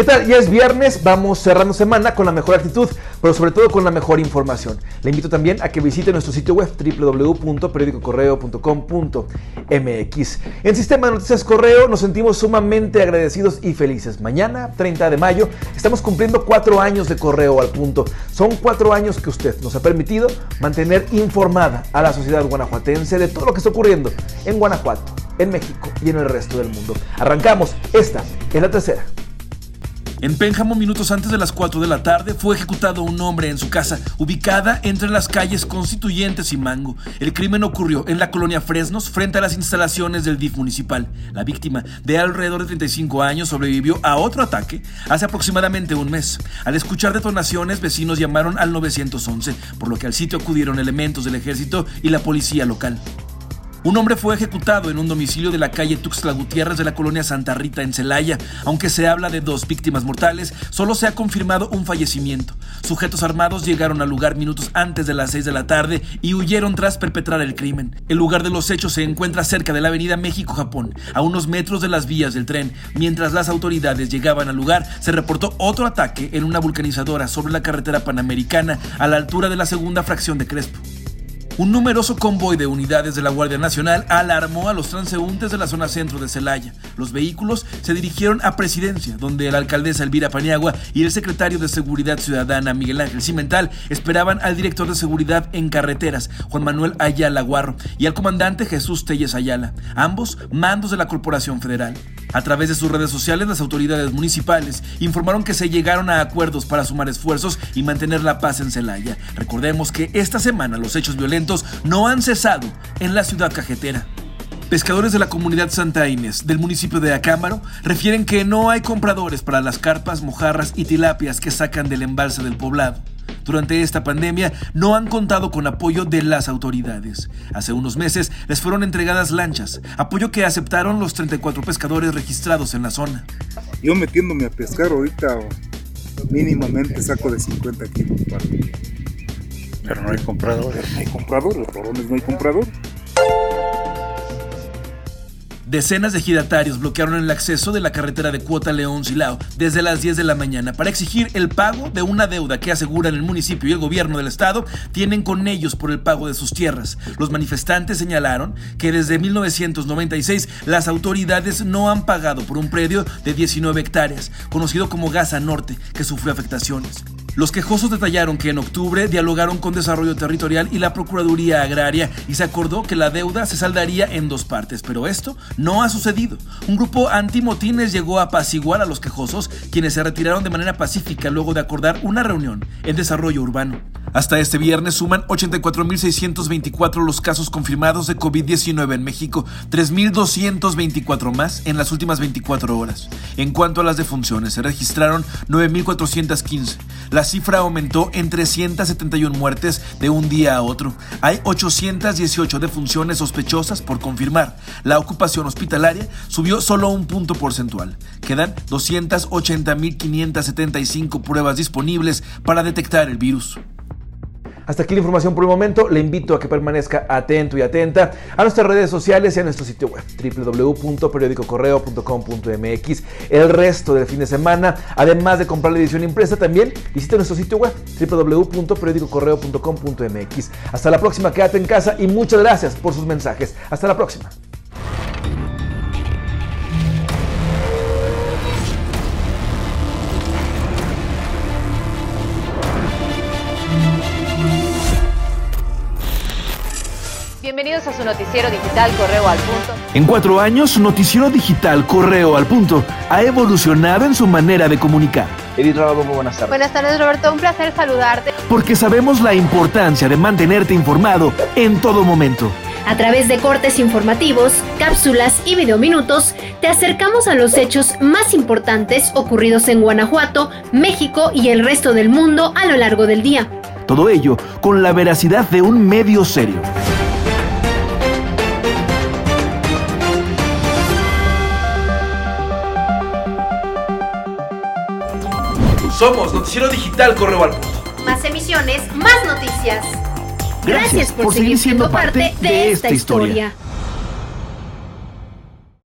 ¿Qué tal? Ya es viernes, vamos cerrando semana con la mejor actitud, pero sobre todo con la mejor información. Le invito también a que visite nuestro sitio web www.periodicocorreo.com.mx. En Sistema de Noticias Correo nos sentimos sumamente agradecidos y felices. Mañana, 30 de mayo, estamos cumpliendo cuatro años de Correo al Punto. Son cuatro años que usted nos ha permitido mantener informada a la sociedad guanajuatense de todo lo que está ocurriendo en Guanajuato, en México y en el resto del mundo. Arrancamos, esta es la tercera. En Pénjamo, minutos antes de las 4 de la tarde, fue ejecutado un hombre en su casa, ubicada entre las calles Constituyentes y Mango. El crimen ocurrió en la colonia Fresnos, frente a las instalaciones del DIF municipal. La víctima, de alrededor de 35 años, sobrevivió a otro ataque hace aproximadamente un mes. Al escuchar detonaciones, vecinos llamaron al 911, por lo que al sitio acudieron elementos del ejército y la policía local. Un hombre fue ejecutado en un domicilio de la calle Tuxtla Gutiérrez de la colonia Santa Rita en Celaya. Aunque se habla de dos víctimas mortales, solo se ha confirmado un fallecimiento. Sujetos armados llegaron al lugar minutos antes de las 6 de la tarde y huyeron tras perpetrar el crimen. El lugar de los hechos se encuentra cerca de la avenida México-Japón, a unos metros de las vías del tren. Mientras las autoridades llegaban al lugar, se reportó otro ataque en una vulcanizadora sobre la carretera panamericana a la altura de la segunda fracción de Crespo. Un numeroso convoy de unidades de la Guardia Nacional alarmó a los transeúntes de la zona centro de Celaya. Los vehículos se dirigieron a Presidencia, donde la alcaldesa Elvira Paniagua y el secretario de Seguridad Ciudadana Miguel Ángel Cimental esperaban al director de Seguridad en Carreteras, Juan Manuel Ayala Guarro, y al comandante Jesús Telles Ayala, ambos mandos de la Corporación Federal. A través de sus redes sociales, las autoridades municipales informaron que se llegaron a acuerdos para sumar esfuerzos y mantener la paz en Celaya. Recordemos que esta semana los hechos violentos no han cesado en la ciudad cajetera. Pescadores de la comunidad Santa Inés del municipio de Acámbaro refieren que no hay compradores para las carpas, mojarras y tilapias que sacan del embalse del poblado durante esta pandemia no han contado con apoyo de las autoridades. Hace unos meses les fueron entregadas lanchas, apoyo que aceptaron los 34 pescadores registrados en la zona. Yo metiéndome a pescar ahorita mínimamente saco de 50 kilos. Pero no hay compradores. No hay compradores, los no hay compradores. Decenas de ejidatarios bloquearon el acceso de la carretera de Cuota León-Silao desde las 10 de la mañana para exigir el pago de una deuda que aseguran el municipio y el gobierno del estado tienen con ellos por el pago de sus tierras. Los manifestantes señalaron que desde 1996 las autoridades no han pagado por un predio de 19 hectáreas, conocido como Gaza Norte, que sufrió afectaciones. Los quejosos detallaron que en octubre dialogaron con Desarrollo Territorial y la Procuraduría Agraria y se acordó que la deuda se saldaría en dos partes, pero esto no ha sucedido. Un grupo antimotines llegó a apaciguar a los quejosos, quienes se retiraron de manera pacífica luego de acordar una reunión en desarrollo urbano. Hasta este viernes suman 84.624 los casos confirmados de COVID-19 en México, 3.224 más en las últimas 24 horas. En cuanto a las defunciones, se registraron 9.415. La cifra aumentó en 371 muertes de un día a otro. Hay 818 defunciones sospechosas por confirmar. La ocupación hospitalaria subió solo un punto porcentual. Quedan 280.575 pruebas disponibles para detectar el virus. Hasta aquí la información por el momento. Le invito a que permanezca atento y atenta a nuestras redes sociales y a nuestro sitio web www.periodicocorreo.com.mx. El resto del fin de semana, además de comprar la edición impresa, también visite nuestro sitio web www.periodicocorreo.com.mx. Hasta la próxima, quédate en casa y muchas gracias por sus mensajes. Hasta la próxima. Bienvenidos a su noticiero digital Correo al Punto. En cuatro años, su noticiero digital Correo al Punto ha evolucionado en su manera de comunicar. Edith Robo, muy buenas tardes. Buenas tardes, Roberto. Un placer saludarte. Porque sabemos la importancia de mantenerte informado en todo momento. A través de cortes informativos, cápsulas y videominutos, te acercamos a los hechos más importantes ocurridos en Guanajuato, México y el resto del mundo a lo largo del día. Todo ello con la veracidad de un medio serio. Somos Noticiero Digital Correo al Punto. Más emisiones, más noticias. Gracias, por, seguir siendo parte de esta historia.